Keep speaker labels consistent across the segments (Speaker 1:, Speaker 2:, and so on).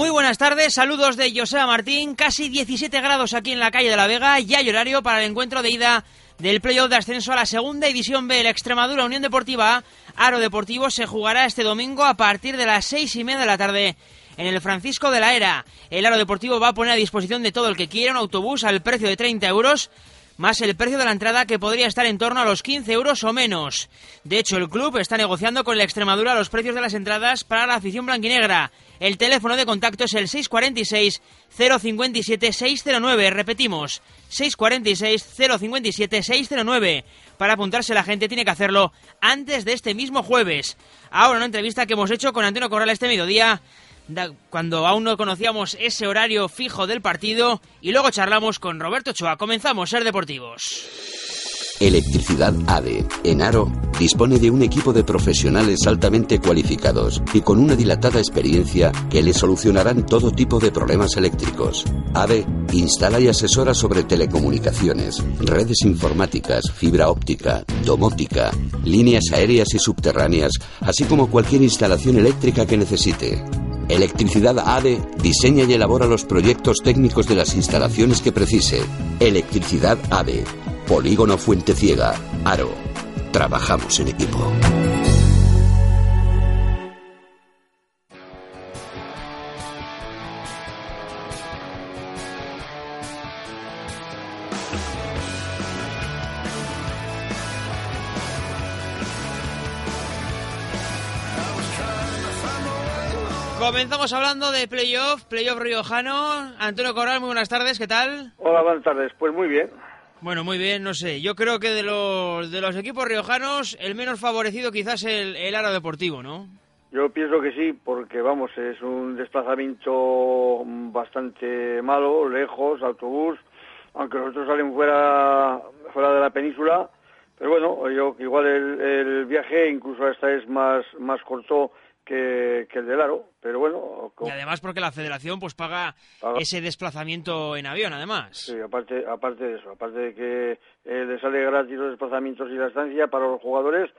Speaker 1: Muy buenas tardes, saludos de José Martín, casi 17 grados aquí en la calle de la Vega, ya hay horario para el encuentro de ida del playoff de ascenso a la segunda división B, la Extremadura Unión Deportiva A, Aro Deportivo se jugará este domingo a partir de las seis y media de la tarde en el Francisco de la Era. El Aro Deportivo va a poner a disposición de todo el que quiera un autobús al precio de 30 euros más el precio de la entrada que podría estar en torno a los 15 euros o menos. De hecho, el club está negociando con la Extremadura los precios de las entradas para la afición blanquinegra. El teléfono de contacto es el 646-057-609. Repetimos, 646-057-609. Para apuntarse la gente tiene que hacerlo antes de este mismo jueves. Ahora una entrevista que hemos hecho con Antonio Corral este mediodía cuando aún no conocíamos ese horario fijo del partido y luego charlamos con Roberto Choa. Comenzamos Ser Deportivos.
Speaker 2: Electricidad ADE, en Aro, dispone de un equipo de profesionales altamente cualificados y con una dilatada experiencia que le solucionarán todo tipo de problemas eléctricos. ADE instala y asesora sobre telecomunicaciones, redes informáticas, fibra óptica, domótica, líneas aéreas y subterráneas, así como cualquier instalación eléctrica que necesite. Electricidad ADE diseña y elabora los proyectos técnicos de las instalaciones que precise. Electricidad ADE. Polígono Fuente Ciega. Aro. Trabajamos en equipo.
Speaker 1: Comenzamos hablando de playoff, playoff riojano. Antonio Corral, muy buenas tardes, ¿qué tal?
Speaker 3: Hola, buenas tardes. Pues muy bien.
Speaker 1: Bueno, muy bien, no sé. Yo creo que de los, de los equipos riojanos, el menos favorecido quizás el, el Aro Deportivo, ¿no?
Speaker 3: Yo pienso que sí, porque vamos, es un desplazamiento bastante malo, lejos, autobús, aunque nosotros salimos fuera, fuera de la península, pero bueno, yo igual el, el viaje incluso hasta es más, más corto que, el del Aro, pero bueno...
Speaker 1: Y además porque la federación pues paga, ese desplazamiento en avión, además.
Speaker 3: Sí, aparte, aparte de eso, aparte de que eh, le sale gratis los desplazamientos y la estancia para los jugadores,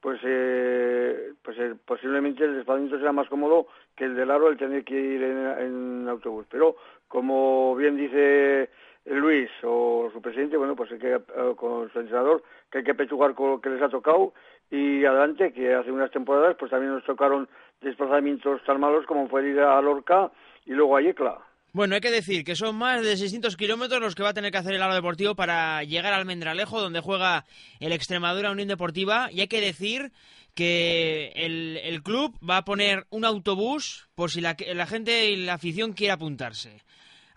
Speaker 3: pues eh, pues eh, posiblemente el desplazamiento será más cómodo que el del Aro el tener que ir en, autobús. Pero como bien dice Luis o su presidente, bueno, pues hay que, con su entrenador, que hay que pechugar con lo que les ha tocado y adelante, que hace unas temporadas pues también nos tocaron desplazamientos tan malos como fue ir a Lorca y luego a Yecla.
Speaker 1: Bueno, hay que decir que son más de 600 kilómetros los que va a tener que hacer el Aro Deportivo para llegar al Mendralejo, donde juega el Extremadura Unión Deportiva, y hay que decir que el, club va a poner un autobús por si la, la gente y la afición quiere apuntarse.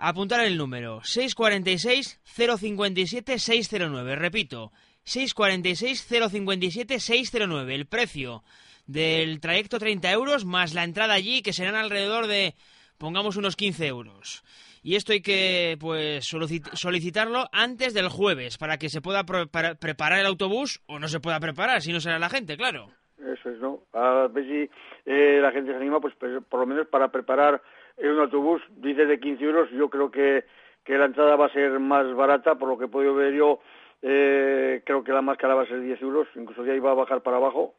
Speaker 1: Apuntar el número 646-057-609. Repito, 646-057-609. El precio del trayecto 30 euros más la entrada allí que serán alrededor de, pongamos, unos 15 euros. Y esto hay que pues solicitarlo antes del jueves para que se pueda preparar el autobús o no se pueda preparar si no será la gente, claro.
Speaker 3: Eso es, ¿no? A ver si la gente se anima, pues por lo menos para preparar un autobús, dice de 15 euros, yo creo que, que la entrada va a ser más barata, por lo que he podido ver yo eh, creo que la máscara va a ser 10 euros, incluso ya iba a bajar para abajo.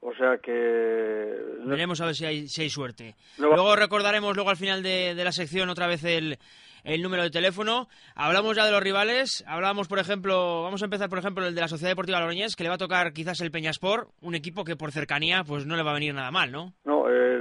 Speaker 3: O sea que...
Speaker 1: Veremos a ver si hay, si hay suerte. Luego recordaremos luego al final de, de la sección otra vez el, el número de teléfono. Hablamos ya de los rivales. Hablamos, por ejemplo, vamos a empezar, por ejemplo, el de la Sociedad Deportiva Logroñés, que le va a tocar quizás el Peñaspor, un equipo que por cercanía pues no le va a venir nada mal, ¿no?
Speaker 3: No,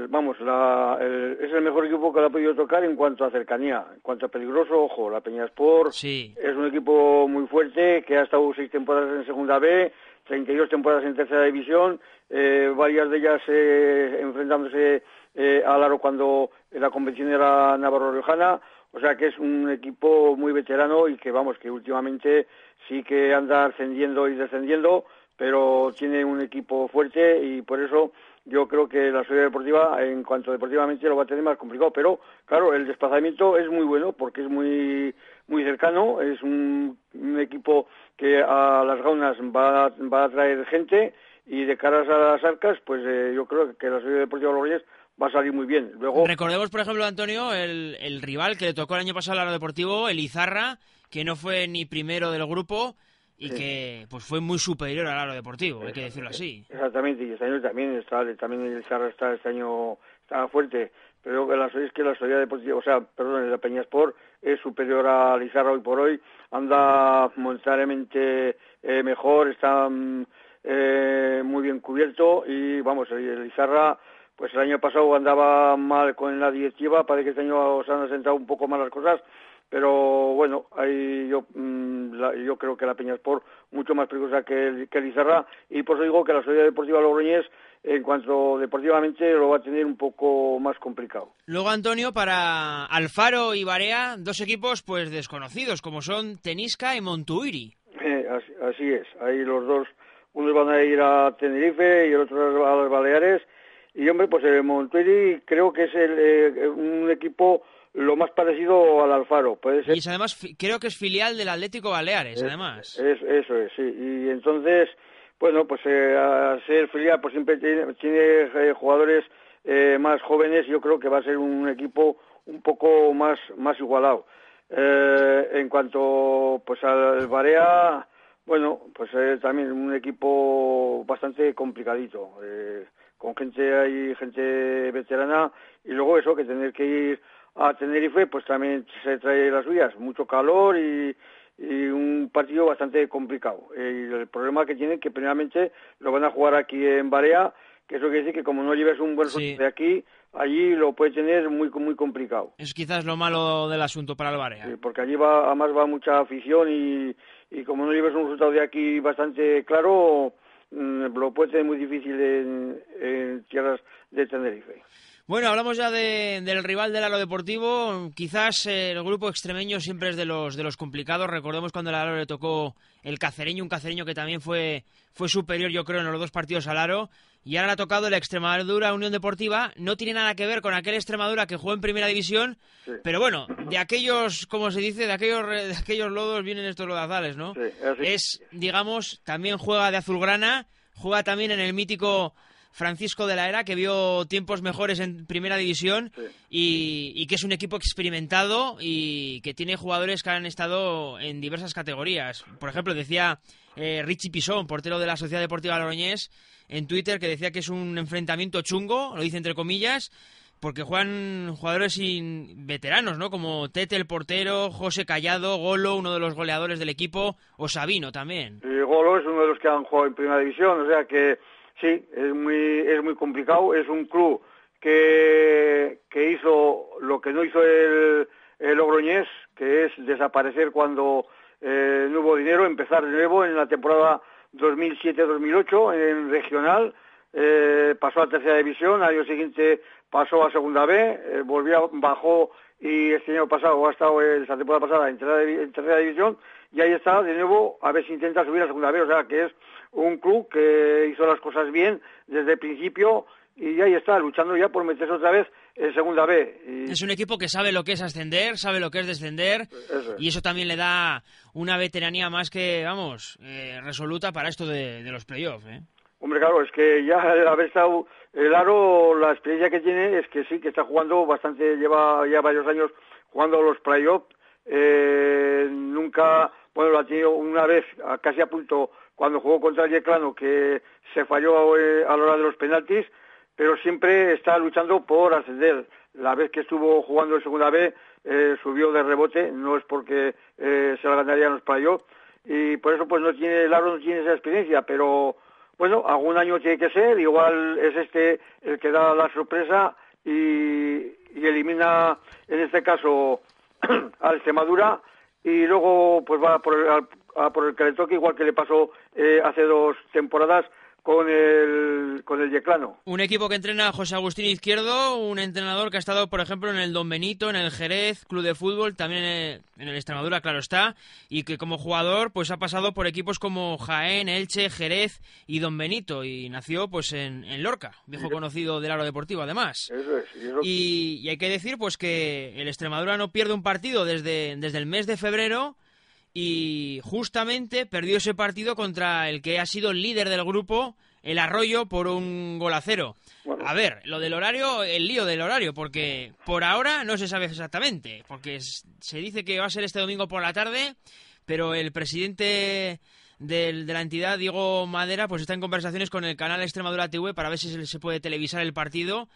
Speaker 3: vamos, es el mejor equipo que le ha podido tocar en cuanto a cercanía. En cuanto a peligroso, ojo, la Peñaspor
Speaker 1: sí.
Speaker 3: es un equipo muy fuerte que ha estado seis temporadas en Segunda B, 32 temporadas en Tercera División, eh, varias de ellas eh, enfrentándose eh, al aro cuando la convención era Navarro-Riojana o sea que es un equipo muy veterano y que vamos, que últimamente sí que anda ascendiendo y descendiendo, pero tiene un equipo fuerte y por eso yo creo que la sociedad deportiva, en cuanto deportivamente, lo va a tener más complicado. Pero, claro, el desplazamiento es muy bueno porque es muy, muy cercano, es un, equipo que a las gaunas va, va a traer gente y de caras a las arcas, pues eh, yo creo que la sociedad deportiva Logroñés va a salir muy bien. Luego...
Speaker 1: Recordemos, por ejemplo, Antonio, el, el rival que le tocó el año pasado al Deportivo, el Izarra, que no fue ni primero del grupo y que pues fue muy superior al aro deportivo, hay que decirlo así.
Speaker 3: Exactamente, y este año también está, también el Izarra está este año está fuerte, pero la es que la sociedad deportiva, o sea, perdón, la Peñasport es superior al Izarra hoy por hoy, anda monetariamente eh, mejor, está mm, eh, muy bien cubierto y vamos, el Izarra pues el año pasado andaba mal con la directiva, parece que este año se han asentado un poco más las cosas, pero bueno, ahí yo, mm, yo creo que la Peña Sport mucho más peligrosa que el, que Izarra y por eso digo que la Sociedad Deportiva Logroñés en cuanto deportivamente lo va a tener un poco más complicado.
Speaker 1: Luego Antonio para Alfaro y Barea, dos equipos pues desconocidos como son Tenisca y Montuiri.
Speaker 3: Eh, así, es, ahí los dos, unos van a ir a Tenerife y el otro a las Baleares y hombre, pues el Montuiri creo que es eh, un equipo lo más parecido al Alfaro. Puede ser.
Speaker 1: Y además creo que es filial del Atlético Baleares, además.
Speaker 3: Es, eso es, sí. Y entonces, bueno, pues eh, a ser filial, pues siempre tiene, eh, jugadores más jóvenes. Yo creo que va a ser un equipo un poco más, más igualado. en cuanto pues al Barea, bueno, pues también un equipo bastante complicadito con gente hay gente veterana y luego eso que tener que ir a Tenerife pues también se trae las vías mucho calor y, un partido bastante complicado y el problema que tienen que primeramente lo van a jugar aquí en Barea que eso quiere decir que como no lleves un buen sí. de aquí allí lo puede tener muy muy complicado
Speaker 1: es quizás lo malo del asunto para el Barea
Speaker 3: sí, porque allí va además va mucha afición y, y como no lleves un resultado de aquí bastante claro Mm, lo puede ser muy difícil en, tierras de Tenerife.
Speaker 1: Bueno, hablamos ya del rival del Aro Deportivo. Quizás eh, el grupo extremeño siempre es de los de los complicados. Recordemos cuando el Aro le tocó el Cacereño, un Cacereño que también fue, fue superior, yo creo, en los dos partidos al Aro. Y ahora le ha tocado el Extremadura Unión Deportiva. No tiene nada que ver con aquel Extremadura que jugó en Primera División. Pero bueno, de aquellos, como se dice, de aquellos, de aquellos lodos vienen estos lodazales, ¿no? es, digamos, también juega de azulgrana. Juega también en el mítico Francisco de la Era, que vio tiempos mejores en Primera División y, que es un equipo experimentado y que tiene jugadores que han estado en diversas categorías. Por ejemplo, decía eh, Richie Pisón, portero de la Sociedad Deportiva Loroñés, en Twitter, que decía que es un enfrentamiento chungo, lo dice entre comillas, porque juegan jugadores sin veteranos, ¿no? Como Tete, el portero, José Callado, Golo, uno de los goleadores del equipo, o Sabino también.
Speaker 3: Golo es uno de los que han jugado en Primera División, o sea que Sí, es muy, es muy complicado. Es un club que, que hizo lo que no hizo el, el Logroñés, que es desaparecer cuando eh, no hubo dinero, empezar de nuevo en la temporada 2007-2008 en regional. Eh, pasó a tercera división, al año siguiente pasó a segunda B, eh, volvió, bajó y este año pasado ha estado esa temporada pasada en tercera, división y ahí está de nuevo a ver si intenta subir a segunda B, o sea que es un club que hizo las cosas bien desde el principio y ahí está, luchando ya por meterse otra vez en segunda B.
Speaker 1: Es un equipo que sabe lo que es ascender, sabe lo que es descender y eso también le da una veteranía más que, vamos, eh, resoluta para esto de, los playoffs. ¿eh?
Speaker 3: Hombre, claro, es que ya haber estado el Aro, la experiencia que tiene es que sí, que está jugando bastante, lleva ya varios años jugando los playoffs. Eh, nunca, bueno, lo ha tenido una vez casi a punto cuando jugó contra el Yeclano, que se falló eh, a la hora de los penaltis, pero siempre está luchando por ascender. La vez que estuvo jugando en segunda B, eh, subió de rebote, no es porque eh, se la ganarían los playoffs, y por eso pues no tiene, el no tiene esa experiencia, pero bueno, algún año tiene que ser, igual es este el que da la sorpresa y, elimina, en este caso, al Extremadura, y luego pues va por el, a por el que igual que le pasó eh, hace dos temporadas con el, con el Yeclano.
Speaker 1: Un equipo que entrena a José Agustín Izquierdo, un entrenador que ha estado, por ejemplo, en el Don Benito, en el Jerez, Club de Fútbol, también en el Extremadura, claro está, y que como jugador pues ha pasado por equipos como Jaén, Elche, Jerez y Don Benito, y nació pues en, Lorca, viejo conocido del Aro Deportivo además.
Speaker 3: Eso es.
Speaker 1: Y, y, hay que decir pues que el Extremadura no pierde un partido desde, desde el mes de febrero y justamente perdió ese partido contra el que ha sido el líder del grupo, el Arroyo, por un gol a cero. A ver, lo del horario, el lío del horario, porque por ahora no se sabe exactamente, porque se dice que va a ser este domingo por la tarde, pero el presidente de la entidad, Diego Madera, pues está en conversaciones con el canal Extremadura TV para ver si se puede televisar el partido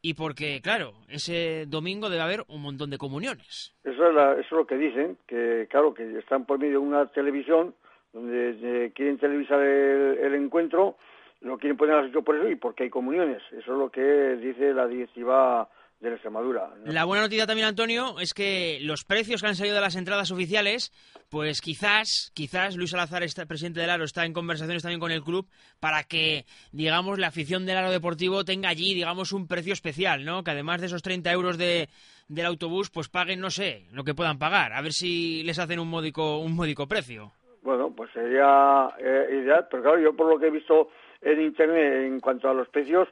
Speaker 1: y porque, claro, ese domingo debe haber un montón de comuniones.
Speaker 3: Eso es, eso es lo que dicen, que claro, que están por medio de una televisión donde eh, quieren televisar el, encuentro, lo quieren poner a las por eso y porque hay comuniones. Eso es lo que dice la directiva de la Extremadura.
Speaker 1: La buena noticia también, Antonio, es que los precios que han salido de las entradas oficiales, pues quizás, quizás Luis Salazar, este presidente del Aro, está en conversaciones también con el club para que, digamos, la afición del Aro Deportivo tenga allí, digamos, un precio especial, ¿no? Que además de esos 30 euros de, del autobús, pues paguen, no sé, lo que puedan pagar. A ver si les hacen un módico, un módico precio.
Speaker 3: Bueno, pues sería eh, ideal, pero claro, yo por lo que he visto en Internet en cuanto a los precios,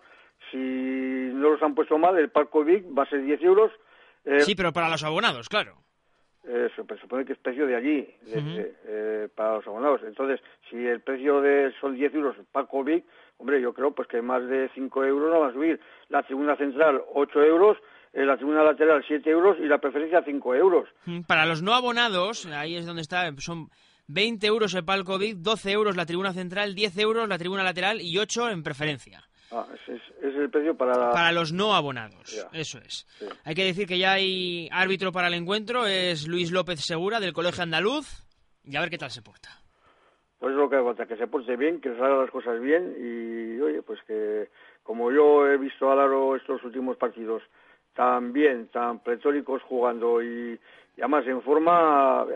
Speaker 3: si no los han puesto mal, el Parco Vic va a ser 10 euros.
Speaker 1: Eh, sí, pero para los abonados, claro.
Speaker 3: Eso, pero supone que es precio de allí, eh, para los abonados. Entonces, si el precio de son 10 euros Parco Vic, hombre, yo creo pues que más de 5 euros no va a subir. La segunda central, 8 euros, eh, la segunda lateral, 7 euros y la preferencia, 5 euros.
Speaker 1: Para los no abonados, ahí es donde está, son 20 euros el Palco Vic, 12 euros la tribuna central, 10 euros la tribuna lateral y 8 en preferencia.
Speaker 3: Ah, es, el precio para...
Speaker 1: Para los no abonados, eso es. Hay que decir que ya hay árbitro para el encuentro, es Luis López Segura, del Colegio Andaluz, y a ver qué tal se porta.
Speaker 3: Pues es lo que falta, que se porte bien, que salgan las cosas bien, y oye, pues que como yo he visto a Laro estos últimos partidos tan bien, tan pretóricos jugando y, además en forma,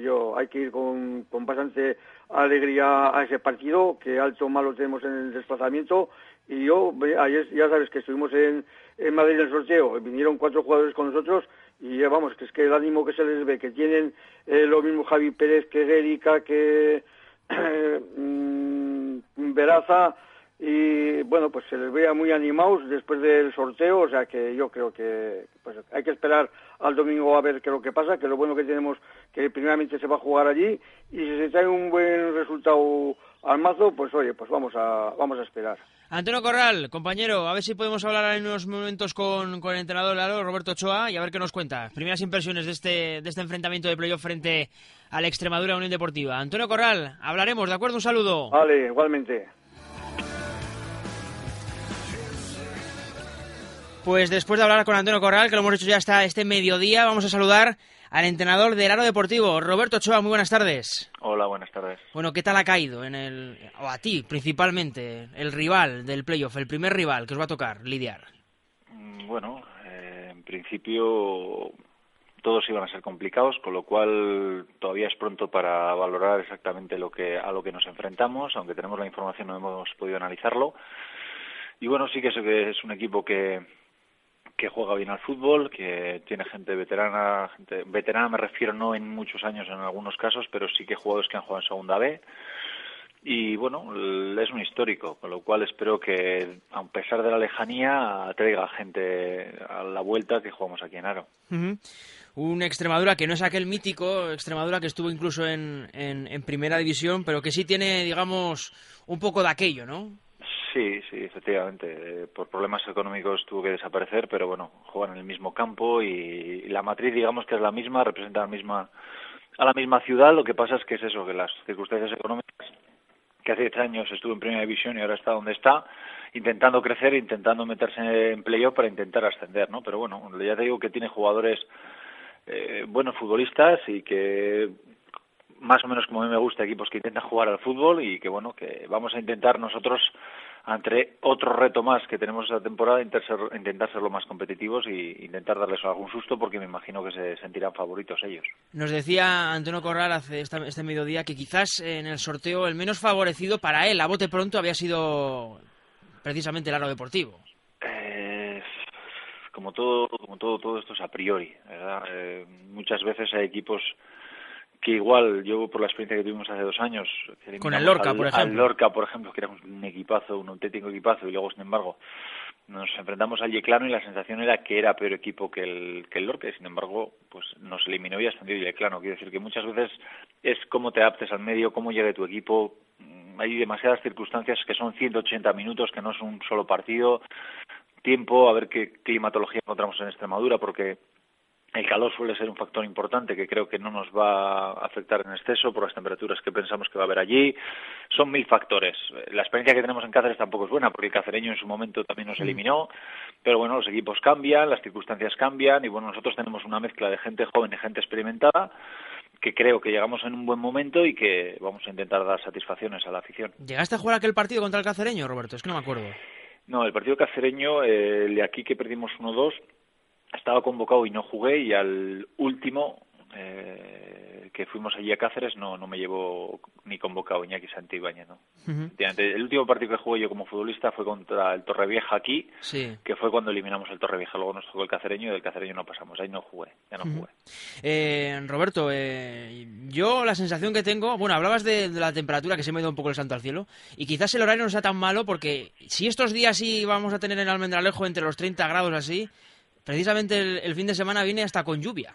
Speaker 3: yo hay que ir con, con bastante alegría a ese partido, que alto malo tenemos en el desplazamiento y yo, ayer ya sabes que estuvimos en, en Madrid en el sorteo, vinieron cuatro jugadores con nosotros y vamos, que es que el ánimo que se les ve, que tienen eh, lo mismo Javi Pérez que Erika, que mm, Veraza, y bueno, pues se les veía muy animados después del sorteo, o sea que yo creo que pues hay que esperar al domingo a ver qué es lo que pasa, que lo bueno que tenemos que primeramente se va a jugar allí y si se trae un buen resultado al mazo, pues oye, pues vamos a vamos a esperar.
Speaker 1: Antonio Corral, compañero, a ver si podemos hablar en unos momentos con, con el entrenador Lalo, Roberto Ochoa, y a ver qué nos cuenta. Primeras impresiones de este, de este enfrentamiento de playoff frente a la Extremadura Unión Deportiva. Antonio Corral, hablaremos, ¿de acuerdo? Un saludo.
Speaker 3: Vale, igualmente.
Speaker 1: Pues después de hablar con Antonio Corral, que lo hemos hecho ya hasta este mediodía, vamos a saludar al entrenador del Aro Deportivo, Roberto Ochoa. Muy buenas tardes.
Speaker 4: Hola, buenas tardes.
Speaker 1: Bueno, ¿qué tal ha caído en el, o a ti principalmente, el rival del playoff, el primer rival que os va a tocar lidiar?
Speaker 4: Mm, bueno, eh, en principio todos iban a ser complicados, con lo cual todavía es pronto para valorar exactamente lo que a lo que nos enfrentamos, aunque tenemos la información no hemos podido analizarlo. Y bueno, sí que es un equipo que, que juega bien al fútbol, que tiene gente veterana, gente veterana me refiero no en muchos años en algunos casos, pero sí que jugadores que han jugado en segunda B. Y bueno, es un histórico, con lo cual espero que, a pesar de la lejanía, traiga gente a la vuelta que jugamos aquí en Aro.
Speaker 1: Un Extremadura que no es aquel mítico Extremadura que estuvo incluso en, en, en primera división, pero que sí tiene, digamos, un poco de aquello, ¿no?
Speaker 4: Sí, sí, efectivamente. Eh, por problemas económicos tuvo que desaparecer, pero bueno, juegan en el mismo campo y, la matriz, digamos que es la misma, representa la misma, a la misma ciudad. Lo que pasa es que es eso, que las circunstancias económicas, que hace 10 años estuvo en primera división y ahora está donde está, intentando crecer, intentando meterse en playoff para intentar ascender, ¿no? Pero bueno, ya te digo que tiene jugadores eh, buenos futbolistas y que más o menos como a mí me gusta, equipos que intentan jugar al fútbol y que bueno, que vamos a intentar nosotros ante otro reto más que tenemos esta temporada, intentar ser, lo más competitivos y intentar darles algún susto porque me imagino que se sentirán favoritos ellos.
Speaker 1: Nos decía Antonio Corral hace este mediodía que quizás en el sorteo el menos favorecido para él, a bote pronto, había sido precisamente el aro deportivo.
Speaker 4: Eh, como todo, como todo, todo esto es a priori, eh, muchas veces hay equipos que igual yo por la experiencia que tuvimos hace dos años
Speaker 1: con el Lorca por ejemplo.
Speaker 4: Al Lorca por ejemplo que era un equipazo un auténtico equipazo y luego sin embargo nos enfrentamos al Yeclano y la sensación era que era peor equipo que el que el Lorca y sin embargo pues nos eliminó y ascendió el Yeclano. Quiero decir que muchas veces es cómo te adaptes al medio cómo llegue tu equipo. Mm, hay demasiadas circunstancias que son 180 minutos que no es un solo partido. Tiempo a ver qué climatología encontramos en Extremadura porque el calor suele ser un factor importante que creo que no nos va a afectar en exceso por las temperaturas que pensamos que va a haber allí. Son mil factores. La experiencia que tenemos en Cáceres tampoco es buena porque el cacereño en su momento también nos mm. eliminó. Pero bueno, los equipos cambian, las circunstancias cambian y bueno, nosotros tenemos una mezcla de gente joven y gente experimentada que creo que llegamos en un buen momento y que vamos a intentar dar satisfacciones a la afición.
Speaker 1: ¿Llegaste a jugar aquel partido contra el cacereño, Roberto? Es que no me acuerdo.
Speaker 4: No, el partido cacereño, eh, el de aquí que perdimos 1-2, estaba convocado y no jugué y al último eh, que fuimos allí a Cáceres no, no me llevó ni convocado Iñaki Santibáñez, ¿no? El último partido que jugué yo como futbolista fue contra el Torrevieja aquí, que fue cuando eliminamos el Torrevieja. Luego nos tocó el Cacereño y del Cacereño no pasamos. Ahí no jugué, ya no jugué.
Speaker 1: Eh, Roberto, eh, yo la sensación que tengo, bueno, hablabas de, la temperatura que se me ha ido un poco el santo al cielo y quizás el horario no sea tan malo porque si estos días sí vamos a tener en Almendralejo entre los 30 grados así, precisamente el, fin de semana viene hasta con lluvia.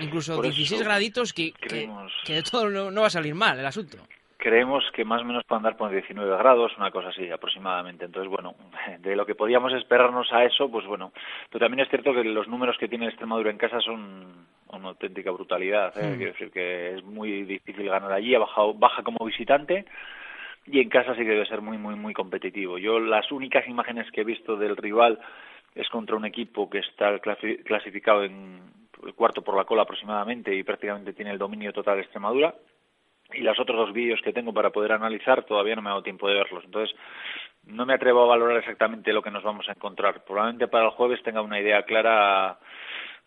Speaker 1: Incluso 16 graditos que, que, todo no, va a salir mal el asunto.
Speaker 4: Creemos que más o menos puede andar por 19 grados, una cosa así aproximadamente. Entonces, bueno, de lo que podíamos esperarnos a eso, pues bueno. Pero también es cierto que los números que tiene Extremadura en casa son una auténtica brutalidad. ¿eh? Hmm. Quiero decir que es muy difícil ganar allí, ha bajado, baja como visitante y en casa sí que debe ser muy, muy, muy competitivo. Yo las únicas imágenes que he visto del rival es contra un equipo que está clasificado en el cuarto por la cola aproximadamente y prácticamente tiene el dominio total de Extremadura. Y los otros dos vídeos que tengo para poder analizar todavía no me ha dado tiempo de verlos. Entonces, no me atrevo a valorar exactamente lo que nos vamos a encontrar. Probablemente para el jueves tenga una idea clara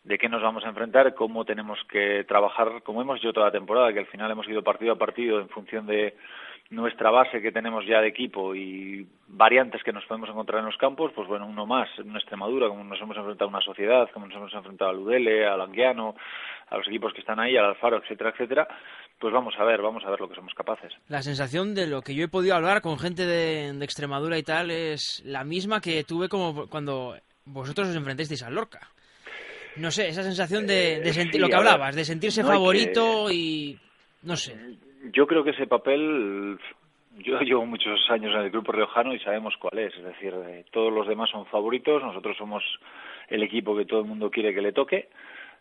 Speaker 4: de qué nos vamos a enfrentar, cómo tenemos que trabajar, como hemos hecho toda la temporada, que al final hemos ido partido a partido en función de nuestra base que tenemos ya de equipo y variantes que nos podemos encontrar en los campos, pues bueno, uno más en Extremadura, como nos hemos enfrentado a una sociedad, como nos hemos enfrentado al Udele, al Anguiano, a los equipos que están ahí, al Alfaro, etcétera, etcétera, pues vamos a ver, vamos a ver lo que somos capaces.
Speaker 1: La sensación de lo que yo he podido hablar con gente de, de Extremadura y tal es la misma que tuve como cuando vosotros os enfrentasteis al Lorca. No sé, esa sensación de, de sentir lo que hablabas, de sentirse favorito y no sé
Speaker 4: yo creo que ese papel, yo llevo muchos años en el grupo riojano y sabemos cuál es. Es decir, eh, todos los demás son favoritos, nosotros somos el equipo que todo el mundo quiere que le toque.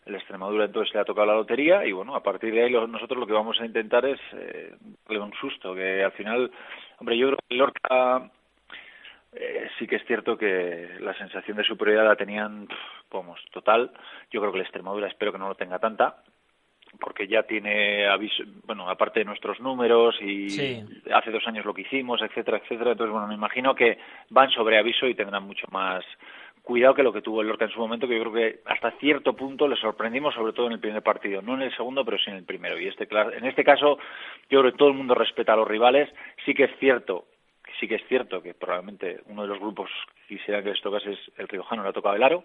Speaker 4: El Extremadura entonces le ha tocado la lotería y bueno, a partir de ahí nosotros lo que vamos a intentar es eh, darle un susto, que al final, hombre, yo creo que Lorca eh, sí que es cierto que la sensación de superioridad la tenían, vamos, total. Yo creo que el Extremadura espero que no lo tenga tanta porque ya tiene aviso, bueno, aparte de nuestros números y hace dos años lo que hicimos, etcétera, etcétera. Entonces, bueno, me imagino que van sobre aviso y tendrán mucho más cuidado que lo que tuvo el Lorca en su momento, que yo creo que hasta cierto punto le sorprendimos, sobre todo en el primer partido, no en el segundo, pero sí en el primero. Y este, en este caso, yo creo que todo el mundo respeta a los rivales. Sí que es cierto, sí que es cierto que probablemente uno de los grupos que quisiera que les tocase es el Riojano, le ha tocado el aro,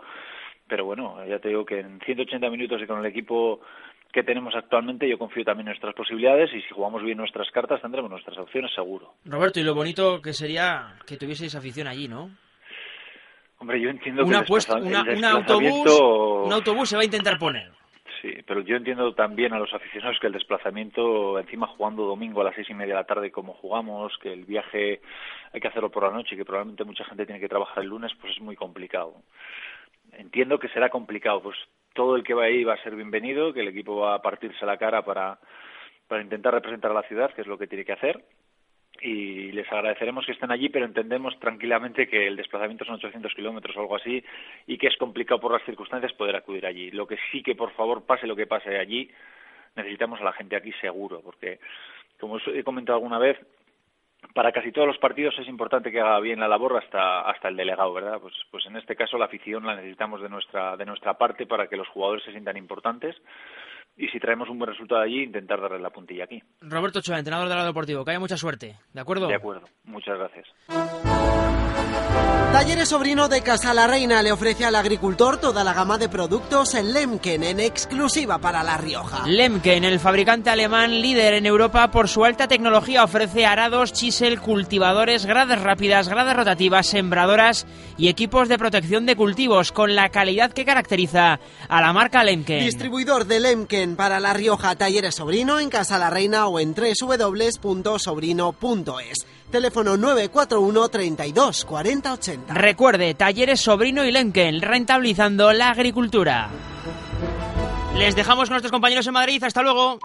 Speaker 4: pero bueno, ya te digo que en 180 minutos y con el equipo que tenemos actualmente, yo confío también en nuestras posibilidades y si jugamos bien nuestras cartas tendremos nuestras opciones seguro.
Speaker 1: Roberto, y lo bonito que sería que tuvieseis afición allí, ¿no?
Speaker 4: Hombre, yo entiendo
Speaker 1: que un autobús, un autobús se va a intentar poner.
Speaker 4: Sí, pero yo entiendo también a los aficionados que el desplazamiento, encima jugando domingo a las seis y media de la tarde como jugamos, que el viaje hay que hacerlo por la noche y que probablemente mucha gente tiene que trabajar el lunes, pues es muy complicado. Entiendo que será complicado, pues todo el que va ahí va a ser bienvenido, que el equipo va a partirse la cara para, para intentar representar a la ciudad, que es lo que tiene que hacer. Y les agradeceremos que estén allí, pero entendemos tranquilamente que el desplazamiento son 800 kilómetros o algo así y que es complicado por las circunstancias poder acudir allí. Lo que sí que, por favor, pase lo que pase allí, necesitamos a la gente aquí seguro, porque, como he comentado alguna vez, para casi todos los partidos es importante que haga bien la labor hasta hasta el delegado, ¿verdad? Pues pues en este caso la afición la necesitamos de nuestra de nuestra parte para que los jugadores se sientan importantes y si traemos un buen resultado allí intentar darle la puntilla aquí.
Speaker 1: Roberto Ochoa, entrenador del lado deportivo, que haya mucha suerte, ¿de acuerdo?
Speaker 4: De acuerdo. Muchas gracias.
Speaker 2: Talleres Sobrino de Casa la Reina le ofrece al agricultor toda la gama de productos en Lemken en exclusiva para La Rioja.
Speaker 1: Lemken, el fabricante alemán líder en Europa por su alta tecnología, ofrece arados, chisel, cultivadores, gradas rápidas, gradas rotativas, sembradoras y equipos de protección de cultivos con la calidad que caracteriza a la marca Lemken.
Speaker 2: Distribuidor de Lemken para La Rioja Talleres Sobrino en Casa la Reina o en www.sobrino.es. Teléfono 941 32 40 80.
Speaker 1: Recuerde, Talleres Sobrino y Lemken, rentabilizando la agricultura. Les dejamos con nuestros compañeros en Madrid. Hasta luego.